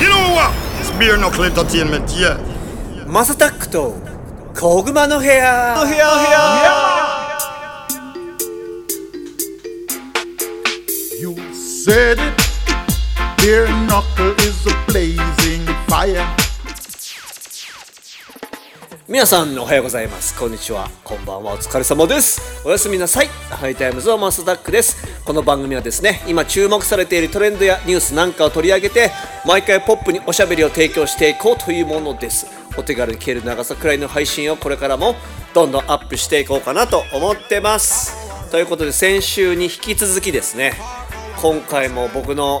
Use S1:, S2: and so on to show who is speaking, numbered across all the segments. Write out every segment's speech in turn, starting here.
S1: You know what? It's beer knuckle entertainment, yeah.
S2: マサタックと小熊の部屋の部屋の部屋
S3: You said it. Beer knuckle is a blazing fire.
S2: 皆さんおはようございます。こんにちは。こんばんは。お疲れ様です。おやすみなさい。ハイタイムズのマスタックです。この番組はですね今注目されているトレンドやニュースなんかを取り上げて毎回ポップにおしゃべりを提供していこうというものです。お手軽に消える長さくらいの配信をこれからもどんどんアップしていこうかなと思ってます。ということで先週に引き続きですね今回も僕の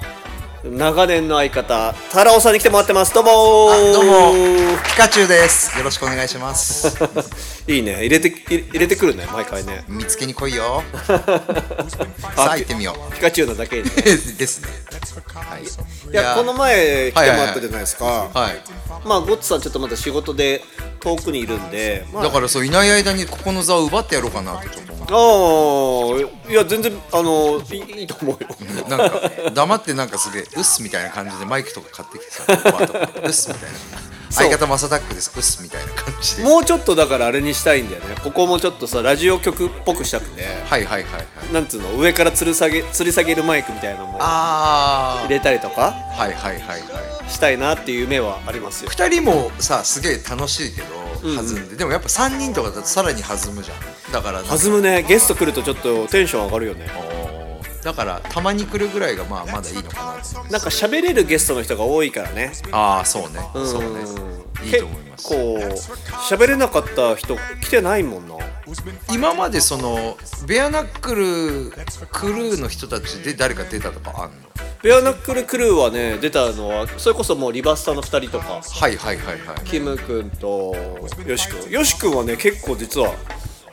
S2: 長年の相方タラオさんに来てもらってます。どうもー。
S4: どうも。ピカチュウです。よろしくお願いします。
S2: いいね。入れて入れてくるね。毎回ね。
S4: 見つけに来いよ。さあ行ってみよう。
S2: ピカチュウのだけにね。
S4: ですね。はい。い
S2: いやこの前来てもらったじゃないですか、
S4: はい
S2: まあゴッツさんちょっとまだ仕事で遠くにいるんで、まあ、
S4: だからそういない間にここの座を奪ってやろうかなってちょっ
S2: ああいや全然あのいいと思うよ。
S4: なんか黙ってなんかすげえ「うっす」みたいな感じでマイクとか買ってきてさうっす」みたいな。相方マサタックですうっすみたいな感じで。
S2: もうちょっとだからあれにしたいんだよね。ここもちょっとさラジオ局っぽくしたくて。
S4: はいはいはいはい。
S2: なんつうの？上から吊る下げ吊り下げるマイクみたいなのも
S4: あ
S2: 入れたりとか？
S4: あはいはいはいはい。
S2: したいなっていう夢はありますよ。
S4: 2人もさすげえ楽しいけど弾んで、でもやっぱ3人とかだとさらに弾むじゃん。だから
S2: 弾むね。ゲスト来るとちょっとテンション上がるよね
S4: だからたまに来るぐらいがまあまだいいのかなと
S2: なんか喋れるゲストの人が多いからね。
S4: ああそうね。
S2: うん。
S4: そうね。いいと思います。
S2: 結構喋れなかった人来てないもんな。
S4: 今までそのベアナックルクルーの人たちで誰か出たとかあんの？
S2: ベアナックルクルーはね出たのはそれこそもうリバスタの2人とか。
S4: はいはいはいはい。
S2: キム君とヨシ君。ヨシ君はね結構実は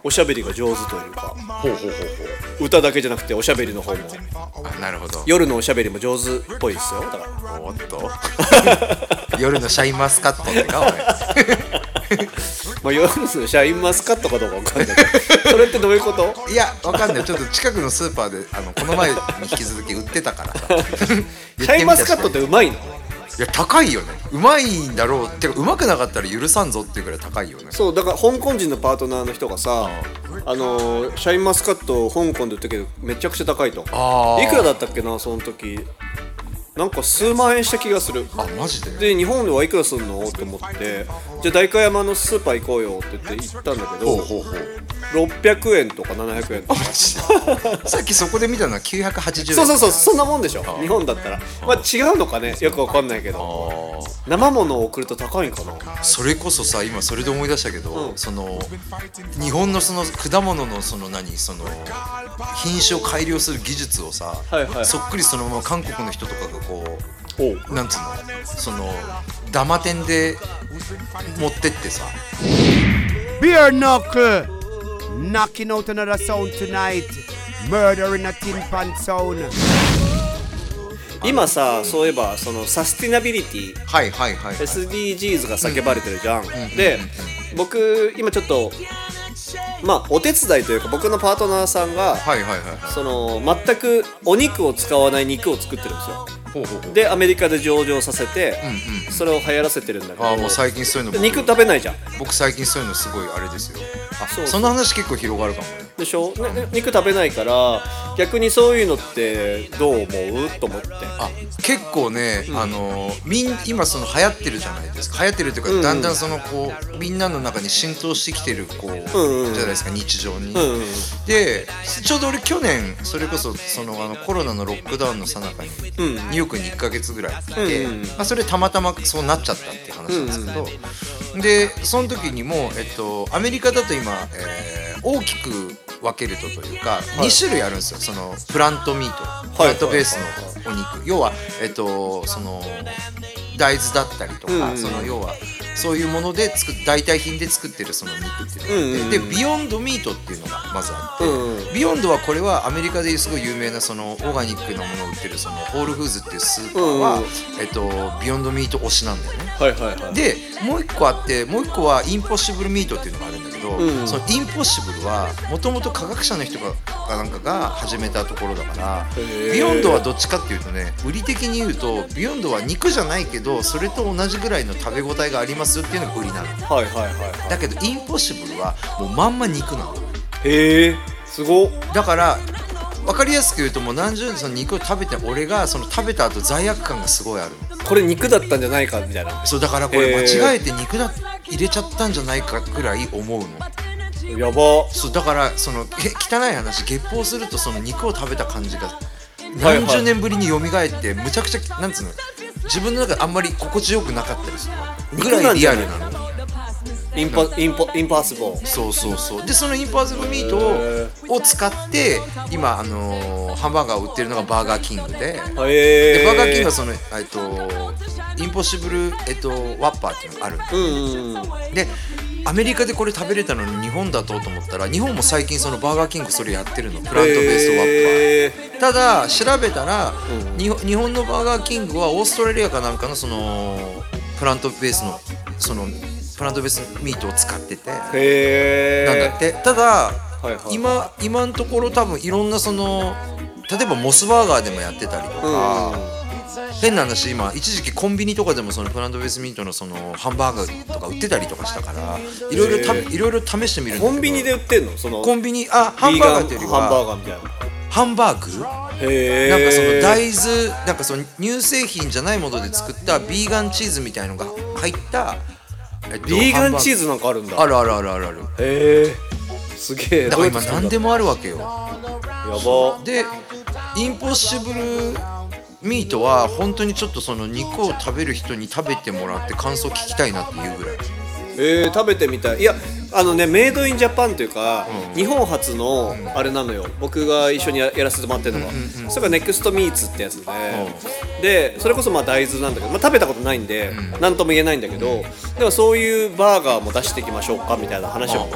S2: おしゃべりが上手というか
S4: ほうほうほうほ
S2: 歌だけじゃなくておしゃべりの方も。
S4: うあなるほど。
S2: 夜のおしゃべりも上手っぽいですよ。だから。
S4: おっと夜のシャインマスカットってかおい
S2: まあ夜のシャインマスカットかどうかわかんないけど。それってどういうこと？
S4: いやわかんない。ちょっと近くのスーパーであのこの前に引き続き売ってたからさ。
S2: シャインマスカットってうまいの？
S4: いや高いよね。うまいんだろう。てかうまくなかったら許さんぞっていうぐらい高いよね。
S2: そうだから香港人のパートナーの人がさあのーシャインマスカットを香港で売ったけどめちゃくちゃ高いと。
S4: あー
S2: いくらだったっけなその時なんか数万円した気がする。
S4: あマジで？
S2: で日本ではいくらすんの？って思って。じゃあ代官山のスーパー行こうよって言って行ったんだけど
S4: ほうほうほう。
S2: 600円とか700円とか。
S4: さっきそこで見たのは980円。
S2: そうそうそうそんなもんでしょ。日本だったら。まあ違うのかね？よくわかんないけど。生物を送ると高いんかな？
S4: それこそさ今それで思い出したけど、
S2: うん。
S4: その日本のその果物のその何？その品種を改良する技術をさ、
S2: はいはい。
S4: そっくりそのまま韓国の人とかがこ
S2: おう。
S4: うなんつうの？そのダマ店で持ってってさ。
S5: Beer knuckle, knocking out another sound tonight. Murder in a tin pan sound.
S2: 今さそういえばそのサスティナビリティ
S4: はいはい。はい、はい、
S2: SDGs が叫ばれてるじゃん、で僕今ちょっとまあお手伝いというか僕のパートナーさんが
S4: はいはいはいはい。
S2: その全くお肉を使わない肉を作ってるんですよでアメリカで上場させて、
S4: うんうん
S2: それを流行らせてるんだけど。
S4: ああもう最近そういうの僕。
S2: 肉食べないじゃん。
S4: 僕最近そういうのすごいあれですよ。あ
S2: そう。
S4: その話結構広がるかもね
S2: でしょ、ねね肉食べないから逆にそういうのってどう思う？と思って。
S4: あ結構ね、あのみん今その流行ってるじゃないですか。流行ってるというか、
S2: うん。うん
S4: だんだんそのこうみんなの中に浸透してきてるこう、
S2: うんうん。
S4: じゃないですか日常に。
S2: うんうん
S4: でちょうど俺去年それこそそのあのコロナのロックダウンのさなかに、
S2: うん。
S4: ニューヨークに1か月ぐらいいて、
S2: うんうん
S4: まあ、それたまたまそうなっちゃったっていう話なんですけど、でその時にも、えっと、アメリカだと今、えー大きく分けるとというか、2種類あるんですよ。その plant meat。plant base のお肉、要は、えっと、その大豆だったりとか、
S2: うんうん。
S4: その要はそういうもので作っ代替品で作ってるその肉っていうのがあって、で Beyond Meat っていうのがまずあって、
S2: うんうん。
S4: Beyond はこれはアメリカですごい有名なそのオーガニックなものを売ってるその Whole Foods っていうスーパーは、
S2: うんうん。
S4: えっと、 Beyond Meat 推しなんだよね。
S2: はいはいはい。
S4: でもう一個あってもう一個は Impossible Meat っていうのがあるんだけど、
S2: うん。
S4: その Impossible はもともと科学者の人がかなんかが始めたところだから
S2: ー。
S4: Beyond はどっちかっていうとね売り的に言うと Beyond は肉じゃないけどそれと同じぐらいの食べ応えがありますよっていうのが売りなの。
S2: はいはいはいは
S4: だけど Impossible はもうまんま肉なの。
S2: いへえすごっ。
S4: だから分かりやすく言うともう何十年その肉を食べて俺がその食べた後罪悪感がすごいあるの。
S2: これ肉だったんじゃないかみたいな。
S4: そうだからこれ間違えて肉だ入れちゃったんじゃないかぐらい思うの。
S2: やば。
S4: そうだからそのえ汚い話。月報するとその肉を食べた感じが
S2: はい
S4: 何十年ぶりに蘇ってむちゃくちゃなんつうの。自分の中であんまり心地よくなかったりするの。ぐらい？リアルなの
S2: インポインポインパッシブル
S4: そうそうそうでそのインパーズブミートをを使って今あのーハンバーガーを売ってるのがバーガーキングで
S2: へえ
S4: でバーガーキングはその、えっと、インポッシブル、えっと、ワッパーっていうのがある
S2: うんうん
S4: でアメリカでこれ食べれたのに日本だとと思ったら日本も最近そのバーガーキングそれやってるのプラントベーストワッ
S2: へ
S4: パーただ調べたら、日本日本のバーガーキングはオーストラリアかなんかのそのプラントベースのそのプラントベースミートを使ってて。なんだって。ただ、
S2: はいはい。
S4: 今今のところ多分いろんなその例えばモスバーガーでもやってたりとか、変な話今一時期コンビニとかでもそのプラントベースミートのそのハンバーガーとか売ってたりとかしたからいろいろたいろいろ試してみるんだけど。
S2: コンビニで売ってんの？その
S4: コンビニあハンバーガーっていうより
S2: ビーガンハンバー
S4: は
S2: ガーみたいな。
S4: ハンバーグ？なんかその大豆なんかその乳製品じゃないもので作ったビーガンチーズみたいのが入った、えっと
S2: ビーガンチー
S4: ズ
S2: ズなんかあるんだ。
S4: あるあるあるあるある。
S2: へえ。すげえ。
S4: だから今何で
S2: も
S4: もあるわけよ。
S2: やば。
S4: でインポッシブルミートは本当にちょっとその肉を食べる人に食べてもらって感想聞きたいなっていうぐらい
S2: えー、食べてみたい。いやあのねメイドインジャパンというか、日本初のあれなのよ。僕が一緒にややらせてもらってるのが、それがネクストミーツってやつで、でそれこそまあ大豆なんだけど、まあ、食べたことないんで何、とも言えないんだけど、でもそういうバーガーも出していきましょうかみたいな話を、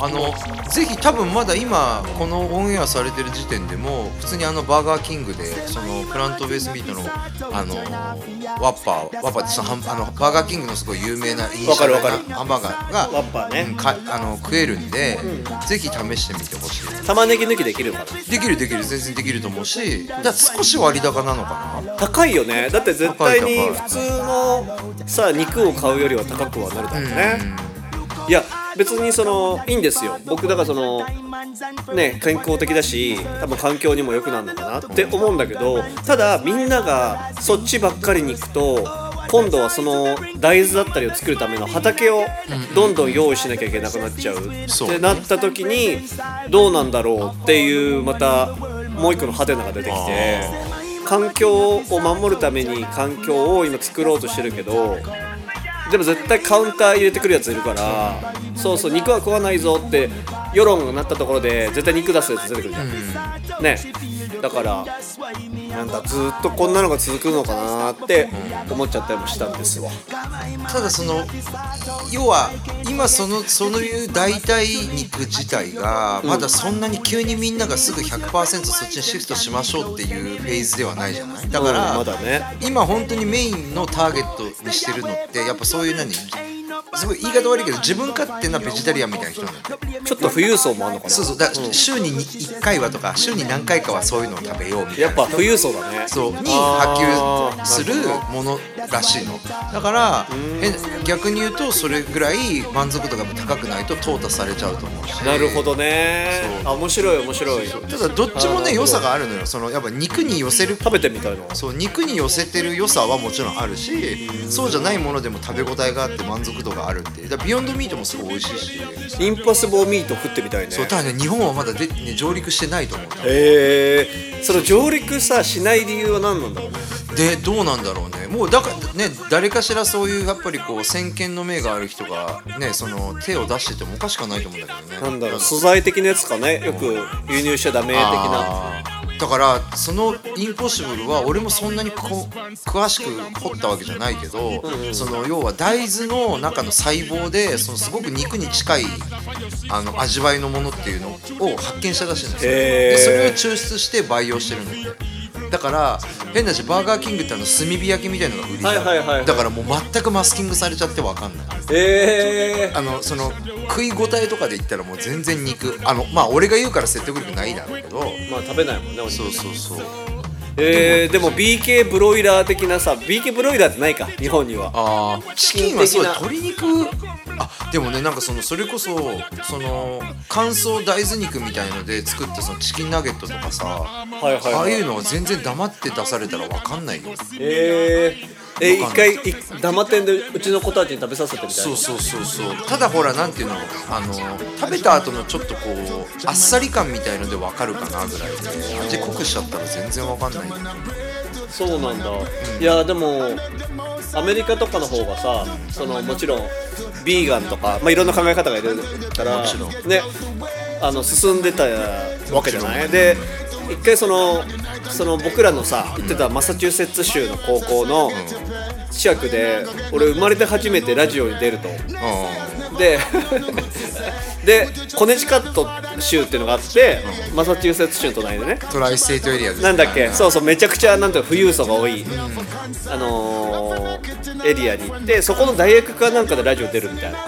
S4: あのぜひ多分まだ今このオンエアされてる時点でも普通にあのバーガーキングでそのプラントベースミートのあのワッパーワッパーってそのハンあのバーガーキングのすごい有名なイニシャル
S2: わかる。わかる
S4: なハンバーガーが
S2: ワッパーね。
S4: うんかあの食えるんで、ぜひ試してみてほしい。
S2: 玉ねぎ抜きできるのかな？
S4: できるできる。全然できると思うしだ少し割高なのかな。
S2: 高いよね。だって絶対に普通のさ肉を買うよりは高くはなるだろうね、いや別にそのいいんですよ。僕だからそのね健康的だし多分環境にも良くなるのかなって思うんだけどただみんながそっちばっかりに行くと今度はその大豆だったりを作るための畑をどんどん用意しなきゃいけなくなっちゃう。ってなった時にどうなんだろうっていうまたもう一個のハテナが出てきて環境を守るために環境を今作ろうとしてるけどでも絶対カウンター入れてくるやついるからそうそう肉は食わないぞって世論がなったところで絶対肉出すやつ出てくるじゃん、ね。だからなんだずっとこんなのが続くのかなって思っちゃったりもしたんですわ。
S4: ただその要は今そのそういう代替肉自体がまだそんなに急にみんながすぐ100%そっちにシフトしましょうっていうフェーズではないじゃない。だから、
S2: うんまだね。
S4: 今本当にメインのターゲットにしてるのってやっぱそういう何すごい言い方悪いけど自分勝手なベジタリアンみたいな人なんだよ
S2: ちょっと富裕層もあんのかな。
S4: そうそう。だから週に1回はとか週に何回かはそういうのを食べようみたいな。
S2: やっぱ富裕層だね。
S4: そう。に波及するものらしいの。だから変逆に言うとそれぐらい満足度が高くないと淘汰されちゃうと思うし。
S2: なるほどね。
S4: そう。
S2: あ面白い面白い。
S4: ただどっちもね良さがあるのよ。そのやっぱ肉に寄せる
S2: 食べてみたいの
S4: そう肉に寄せてる良さはもちろんあるしそうじゃないものでも食べ応えがあって満足度があるって。いうだからビヨンドミートもすごい美味しいし。
S2: インパッシブルミート食ってみたいね。
S4: そうただね日本はまだで、ね、上陸してないと思う。
S2: へえその上陸さしない理由は何なんだろうね
S4: でどうなんだろうね。もうだからね誰かしらそういうやっぱりこう先見の明がある人がねその手を出しててもおかしくはないと思うんだけどね。
S2: なんだろう素材的なやつかね。よく輸入しちゃダメ的な。
S4: だからそのインポッシブルは俺もそんなにこ詳しく掘ったわけじゃないけど、その要は大豆の中の細胞でそのすごく肉に近いあの味わいのものっていうのを発見したらしいんですよ。でそれを抽出して培養してるんだってだだから変な話バーガーキングってあの炭火焼きみたいなのが売りじゃん、
S2: はいはいはいはい。
S4: だからもう全くマスキングされちゃって分かんない。
S2: え
S4: あのその食い応えとかで言ったらもう全然肉。あのまあ俺が言うから説得力ないだろうけど。
S2: ー、まあ食べないもんねお肉
S4: そうそうそう。
S2: えー、でも BK ブロイラー的なさ BK ブロイラーってないか日本には。
S4: あーチキンはそう鶏肉あでもねなんかそのそれこそその乾燥大豆肉みたいので作ったそのチキンナゲットとかさ、
S2: はいはいはい。
S4: ああいうのは全然黙って出されたら分かんないよ。
S2: えー、え一回い黙ってんでうちの子たちに食べさせてみたいな。
S4: そうそうそうそう。ただほらなんていうのあの食べた後のちょっとこうあっさり感みたいので分かるかなぐらいで。味濃くしちゃったら全然分かんない。よ
S2: そうなんだ、いやでもアメリカとかの方がさそのもちろんビーガンとか、まあ、いろんな考え方がいるからねあの進んでたわけじゃない？で一回そのその僕らのさ行ってたマサチューセッツ州の高校の近くで俺生まれて初めてラジオに出ると。
S4: あ
S2: で でコネチカット州っていうのがあって、マサチューセッツ州の隣でね。
S4: トライステートエリアですね。
S2: なんだっけ？そうそうめちゃくちゃなんていうの富裕層が多い、あのー、エリアに行ってそこの大学かなんかでラジオ出るみたいな、っ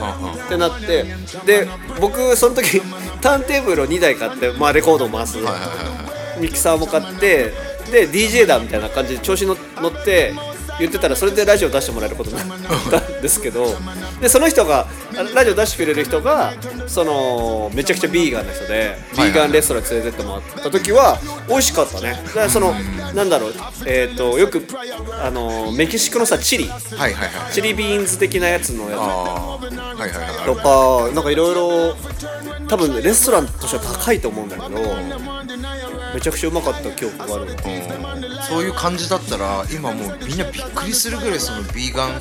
S2: てなってで僕その時ターンテーブルを2台買って、まあ、レコードを回す、ミキサーも買ってで DJ だみたいな感じで調子の乗って言ってたらそれでラジオ出してもらえることになった。ん ですけど。でその人があラジオ出してくれる人がそのめちゃくちゃビーガンの人でビーガンレストラン連れてってもらった時は美味しかったね。だからそのなんだろうえっ、とよくあのメキシコのさチリ。
S4: はいはいはい。
S2: チリビーンズ的なやつのやつ。
S4: ああはいはいはい。
S2: とかなんかいろいろ多分ねレストランとしては高いと思うんだけどめちゃくちゃうまかった記憶があるわ
S4: そういう感じだったら今もうみんなびっくりするぐらいそのビーガン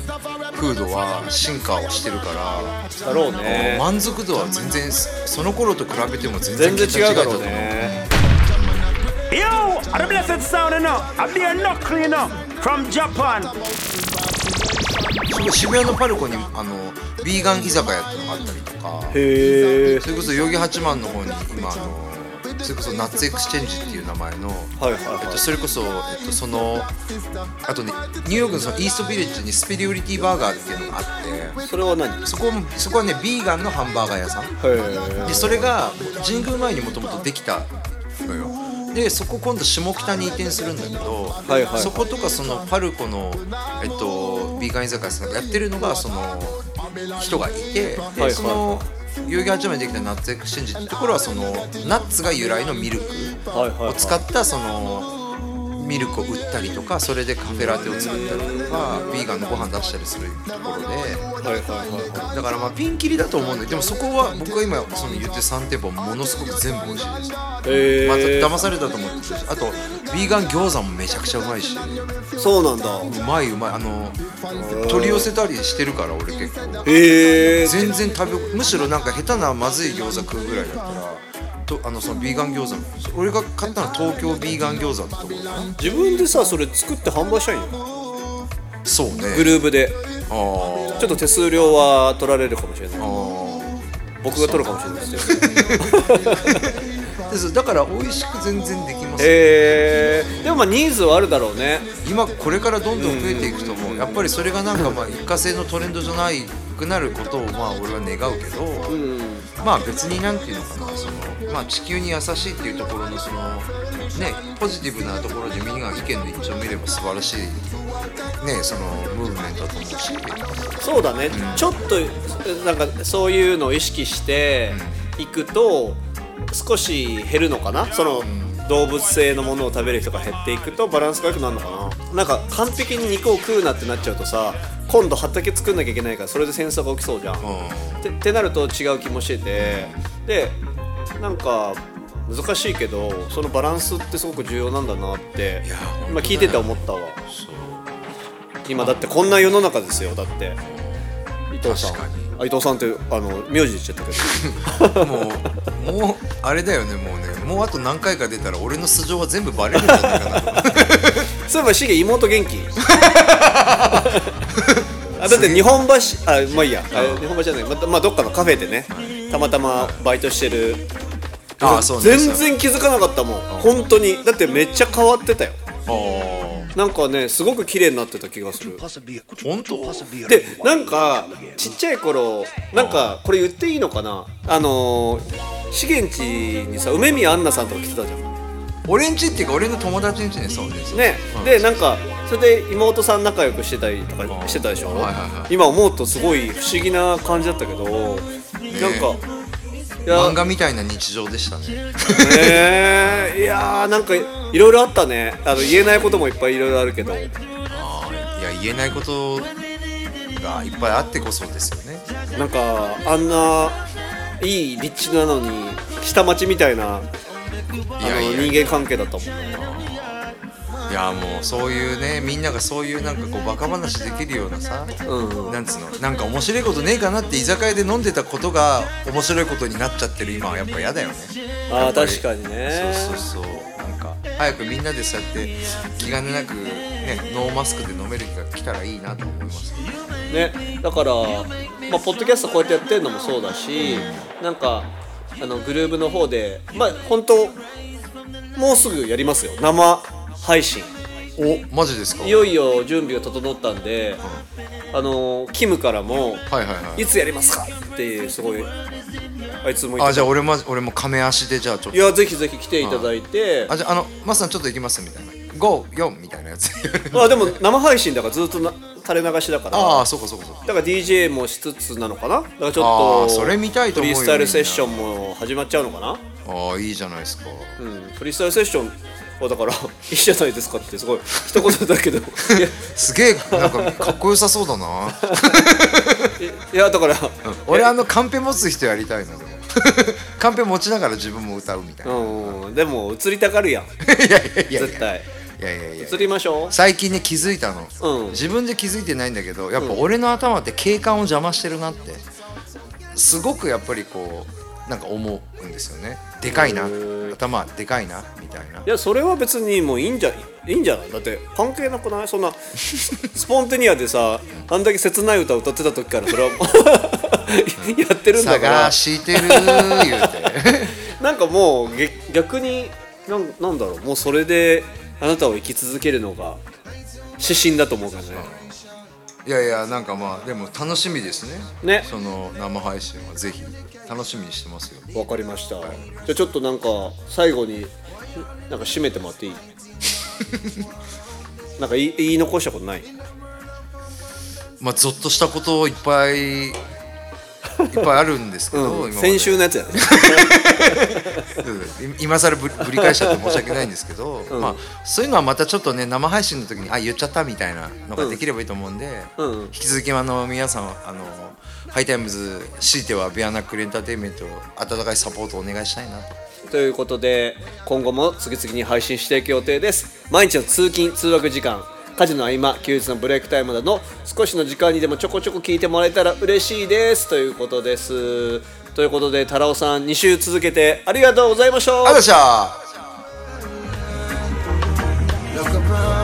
S4: フードは進化をしてるから、
S2: だろうね。
S4: 満足度は全然その頃と比べても全然
S2: 全然違うだろう。ね
S6: Yo, the blessed sound enough? You know, from Japan.
S4: だと思う渋谷のパルコにあのビーガン居酒屋っていうのがあったりとか。
S2: へえ
S4: それこそ代々木八幡の方に今あのそれこそ Nuts Exchange っていう名前の、
S2: はいはいはい。
S4: えっと、それこそ、えっと、そのあとねニューヨークのそのイーストビレッジに Superiority Burger っていうのがあって
S2: それは何？
S4: そこもそこはねヴィーガンのハンバーガー屋さん。
S2: へ
S4: でそれが神宮前にもともとできたのよ。でそこ今度下北に移転するんだけど、
S2: はいはい
S4: そことかそのパルコの、えっと、ヴィーガン居酒屋さんがやってるのがその人がいてで、
S2: はい。
S4: その代々木八幡にできたナッツエクシェンジってところはそのナッツが由来のミルクを使ったそのミルクを売ったりとかそれでカフェラテを作ったりとかビーガンのご飯出したりするところで。
S2: はいはいはいは
S4: だからまあピンキリだと思うんだけどでもそこは僕が今その言ってる3店舗ものすごく全部美味しいです。
S2: いへ
S4: ま
S2: え
S4: た騙されたと思ってるしあとビーガン餃子もめちゃくちゃうまいし。
S2: そうなんだ。
S4: うまいうまい。あの取り寄せたりしてるから俺結構。
S2: へえ
S4: 全然食べむしろなんか下手なまずい餃子食うぐらいだったらとあのそのビーガン餃子俺が買ったのは東京ビーガン餃子ってとこ
S2: 自分でさそれ作って販売したいんよ
S4: そうね。
S2: グループで。
S4: あー。
S2: ちょっと手数料は取られるかもしれない。
S4: あー。
S2: 僕が取るかもしれないですよ。
S4: ですだから美味しく全然できますよ
S2: へえでもまあニーズはあるだろうね。
S4: 今これからどんどん増えていくと思う。やっぱりそれがなんかまあ一過性のトレンドじゃないくなることをまあ俺は願うけど、まあ別になんていうのかなその、まあ、地球に優しいっていうところのそのねポジティブなところでみんなが意見の一致を見れば素晴らしいねそのムーブメントだと思うし。
S2: そうだね、ちょっとなんかそういうのを意識していくと少し減るのかな？その動物性のものを食べる人が減っていくとバランスが良くなるのかな？なんか完璧に肉を食うなってなっちゃうとさ今度畑作んなきゃいけないからそれで戦争が起きそうじゃん、ってってなると違う気もしてて。でなんか難しいけどそのバランスってすごく重要なんだなって
S4: いや
S2: 今聞いてて思ったわ。今だってこんな世の中ですよだって。伊藤さん。
S4: 確かに。
S2: あ伊藤さんってあの名字で言っちゃったけど。
S4: もうもうあれだよねもうね。もうあと何回か出たら俺の素性は全部バレるんじゃないかな
S2: そういえばシゲ妹元気？あだって日本橋あまあいいや。あ日本橋じゃない。またまあどっかのカフェでねたまたまバイトしてる。
S4: あそうね
S2: 全然気づかなかったもん。本当に。だってめっちゃ変わってたよ。
S4: あ
S2: なんかねすごく綺麗になってた気がする。
S4: あ本当？
S2: でなんかちっちゃい頃なんかこれ言っていいのかな？あのー資源地にさ梅宮アンナさんとか来てたじゃん
S4: 俺んちっていうか俺の友達んちねそうです
S2: ね、
S4: うん。
S2: でなんかそれで妹さん仲良くしてたりとかしてたでしょ、
S4: はいはいはい。
S2: 今思うとすごい不思議な感じだったけど、なんかいや
S4: 漫画みたいな日常でしたね。
S2: ねいやーなんかいろいろあったね。あの言えないこともいっぱいいろいろあるけど。
S4: あーいや言えないことがいっぱいあってこそですよね。
S2: なんかあんないい立地なのに下町みたいな
S4: いやいや。
S2: 人間関係だったもん
S4: いやもうそういうねみんながそういうなんかこうバカ話できるようなさ、
S2: うん
S4: なんつうのなんか面白いことねえかなって居酒屋で飲んでたことが面白いことになっちゃってる今はやっぱ嫌だよね。
S2: ああ確かにね。
S4: そうそうそう。なんか早くみんなでそうやって気兼ねなくねノーマスクで飲める日が来たらいいなと思います
S2: ねだから、まあ、ポッドキャストこうやってやってるのもそうだしなんかあのグルーブの方でまあ本当もうすぐやりますよ。生配信。
S4: おマジですか？
S2: いよいよ準備が整ったんで、あのキムからも
S4: はいはいはい。
S2: いつやりますか？ってすごいあいつも
S4: あじゃあ俺も俺も亀足でじゃあちょっと。
S2: いやぜひぜひ来ていただいて。
S4: あじゃああのマスさんちょっと行きますみたいな54みたいなやつ。
S2: あでも生配信だからずっとな垂れ流しだから。
S4: ああそうかそうかそうか。
S2: だから DJ もしつつなのかな。だからちょっと
S4: それ見たいと思うよ
S2: フリースタイルセッションも始まっちゃうのかな。
S4: ああいいじゃないですか。
S2: うんフリースタイルセッションはだからいいじゃないですかってすごい一言だけど。
S4: すげえなんかかっこよさそうだな。
S2: いやだから
S4: 俺あのカンペ持つ人やりたいなでもカンペ持ちながら自分も歌うみたいな、い
S2: うんでも映りたがるやん。
S4: やいやいやいや。
S2: 絶対
S4: いやいやいや
S2: 映りましょう。
S4: 最近ね気づいたの、
S2: うん。
S4: 自分で気づいてないんだけどやっぱ俺の頭って景観を邪魔してるなってすごくやっぱりこうなんか思うんですよね。でかいな。頭でかいなみたいな。い
S2: やそれは別にもういいんじゃいいんじゃない？だって関係なくない？そんな スポンテニアでさあんだけ切ない歌歌ってた時からそれはやってるんだから。
S4: 探してる言うて。
S2: なんかもうげ逆になんなんだろう？もうそれであなたを生き続けるのが指針だと思うからね。
S4: いやいやなんかまあでも楽しみですね。
S2: ね。
S4: その生配信はぜひ楽しみにしてますよ。
S2: わかりました。じゃあちょっとなんか最後になんか締めてもらっていい？なんか言い言い残したことない？
S4: まあゾッとしたこといっぱいいっぱいあるんですけど、今まで。
S2: 先週のやつやね。
S4: うん。今更ぶぶり返しちゃって申し訳ないんですけど、まあ、そういうのはまたちょっとね生配信の時にあ言っちゃったみたいなのができればいいと思うんで、
S2: うん。うん
S4: 引き続きあの皆さんあの High Times 強いては Bare Knuckle Entertainment 温かいサポートをお願いしたいなと。
S2: ということで今後も次々に配信していく予定です。毎日の通勤通学時間家事の合間休日のブレイクタイムなど少しの時間にでもちょこちょこ聞いてもらえたら嬉しいです。ということです。ということで太郎さん2週続けてありがとうございました
S4: ありがとうございました。